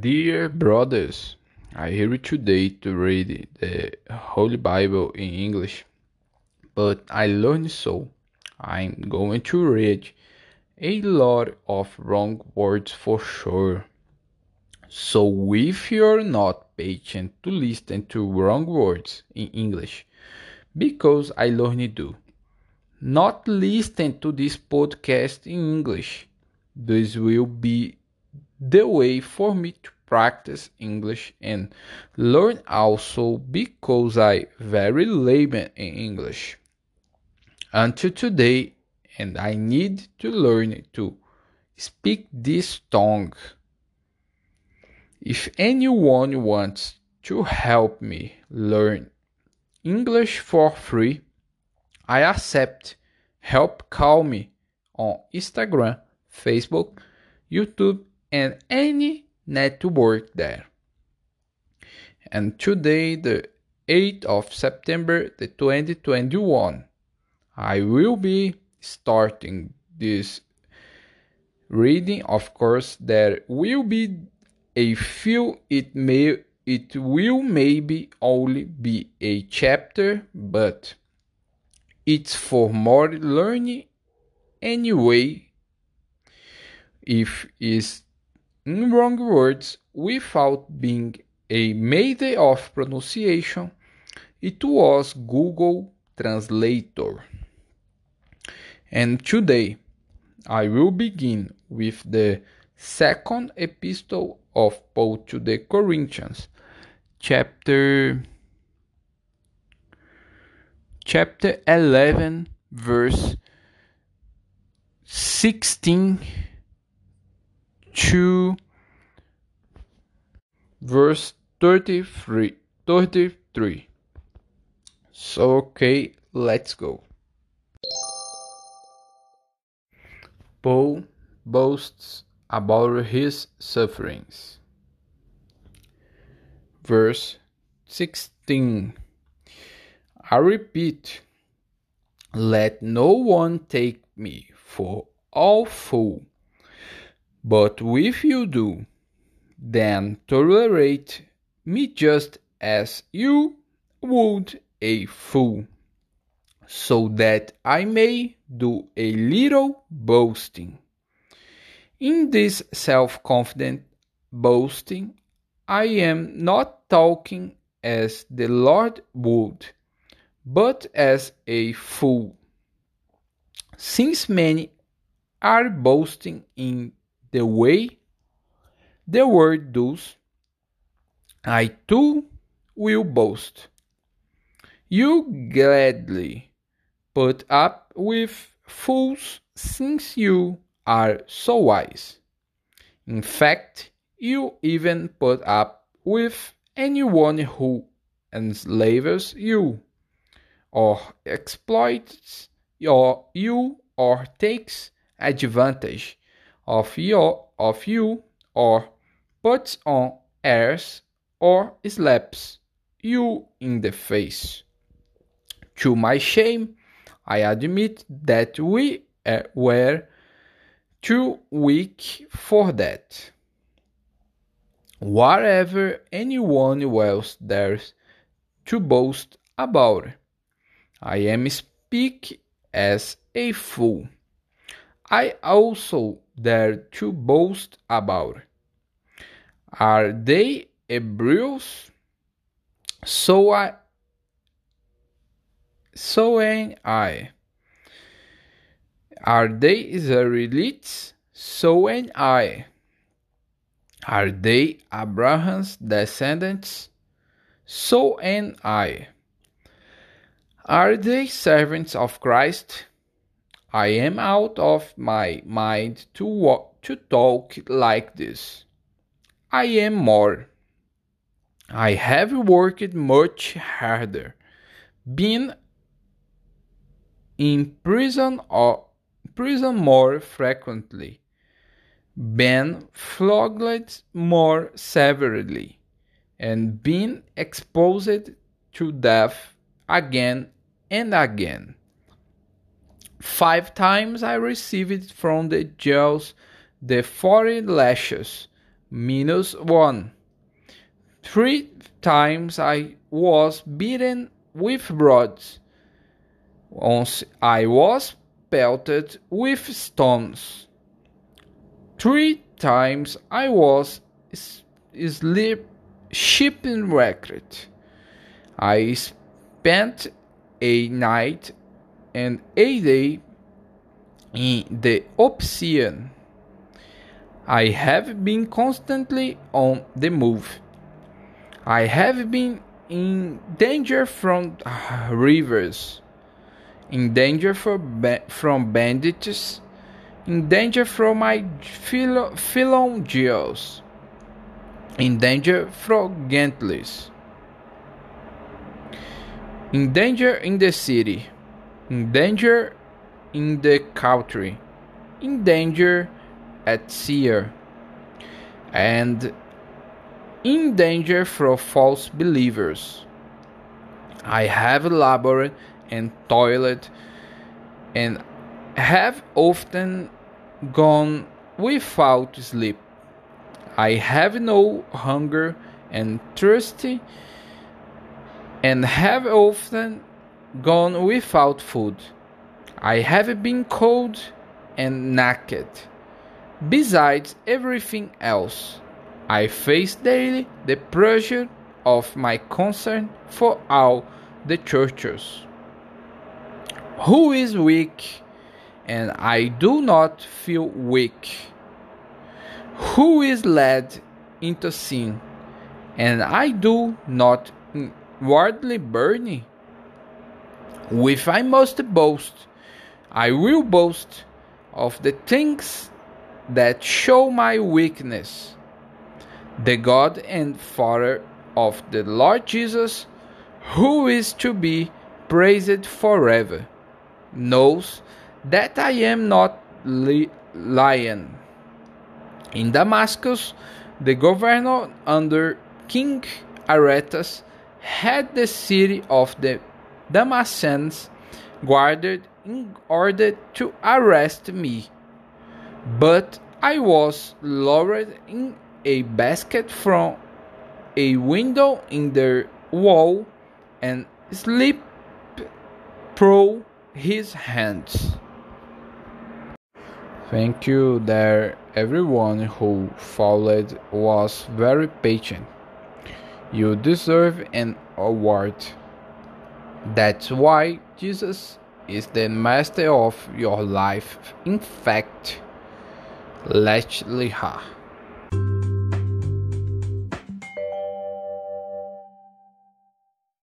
Dear brothers, I here today to read the Holy Bible in English, but I learned so. I'm going to read a lot of wrong words for sure. So if you're not patient to listen to wrong words in English, because I learned to not listen to this podcast in English, this will be the way for me to practice English and learn also because I very layman in English until today and I need to learn to speak this tongue. If anyone wants to help me learn English for free, I accept help call me on Instagram, Facebook, YouTube and any network there. And today, the 8th of September, the 2021, I will be starting this reading. Of course, there will be a few. It may it will maybe only be a chapter, but it's for more learning anyway. If is in wrong words without being a maiden of pronunciation, it was Google Translator. And today I will begin with the second epistle of Paul to the Corinthians, chapter chapter 11 verse 16 to verse 33 33 so okay let's go. Paul boasts about his sufferings. Verse 16 i repeat let no one take me for all fool but if you do, then tolerate me just as you would a fool, so that I may do a little boasting. In this self confident boasting, I am not talking as the Lord would, but as a fool. Since many are boasting in the way the word does, I too will boast. You gladly put up with fools since you are so wise. In fact, you even put up with anyone who enslaves you, or exploits your, you, or takes advantage of your of you or puts on airs or slaps you in the face. To my shame, I admit that we uh, were too weak for that. Whatever anyone else dares to boast about, I am speak as a fool. I also dare to boast about. Are they Hebrews? So I so am I. Are they Israelites? So am I. Are they Abraham's descendants? So am I. Are they servants of Christ? I am out of my mind to to talk like this. I am more. I have worked much harder, been in prison or prison more frequently, been flogged more severely, and been exposed to death again and again. Five times I received from the jails the forty lashes, minus 1. Three times I was beaten with rods. Once I was pelted with stones. Three times I was sleep shipwrecked. I spent a night and a day in the ocean. I have been constantly on the move. I have been in danger from rivers, in danger ba from bandits, in danger from my fellow in danger from gentles, in danger in the city, in danger in the country, in danger at sea, and in danger from false believers. I have labored and toiled and have often gone without sleep. I have no hunger and thirsty and have often gone without food. I have been cold and naked. Besides everything else, I face daily the pressure of my concern for all the churches. Who is weak, and I do not feel weak? Who is led into sin, and I do not inwardly burn? If I must boast, I will boast of the things that show my weakness. The God and Father of the Lord Jesus, who is to be praised forever, knows that I am not li- lying. In Damascus, the governor under King Aretas had the city of the Damascens guarded in order to arrest me. But I was lowered in a basket from a window in the wall and slipped through his hands. Thank you there everyone who followed was very patient. You deserve an award. That's why Jesus is the master of your life. In fact, Lech Leha.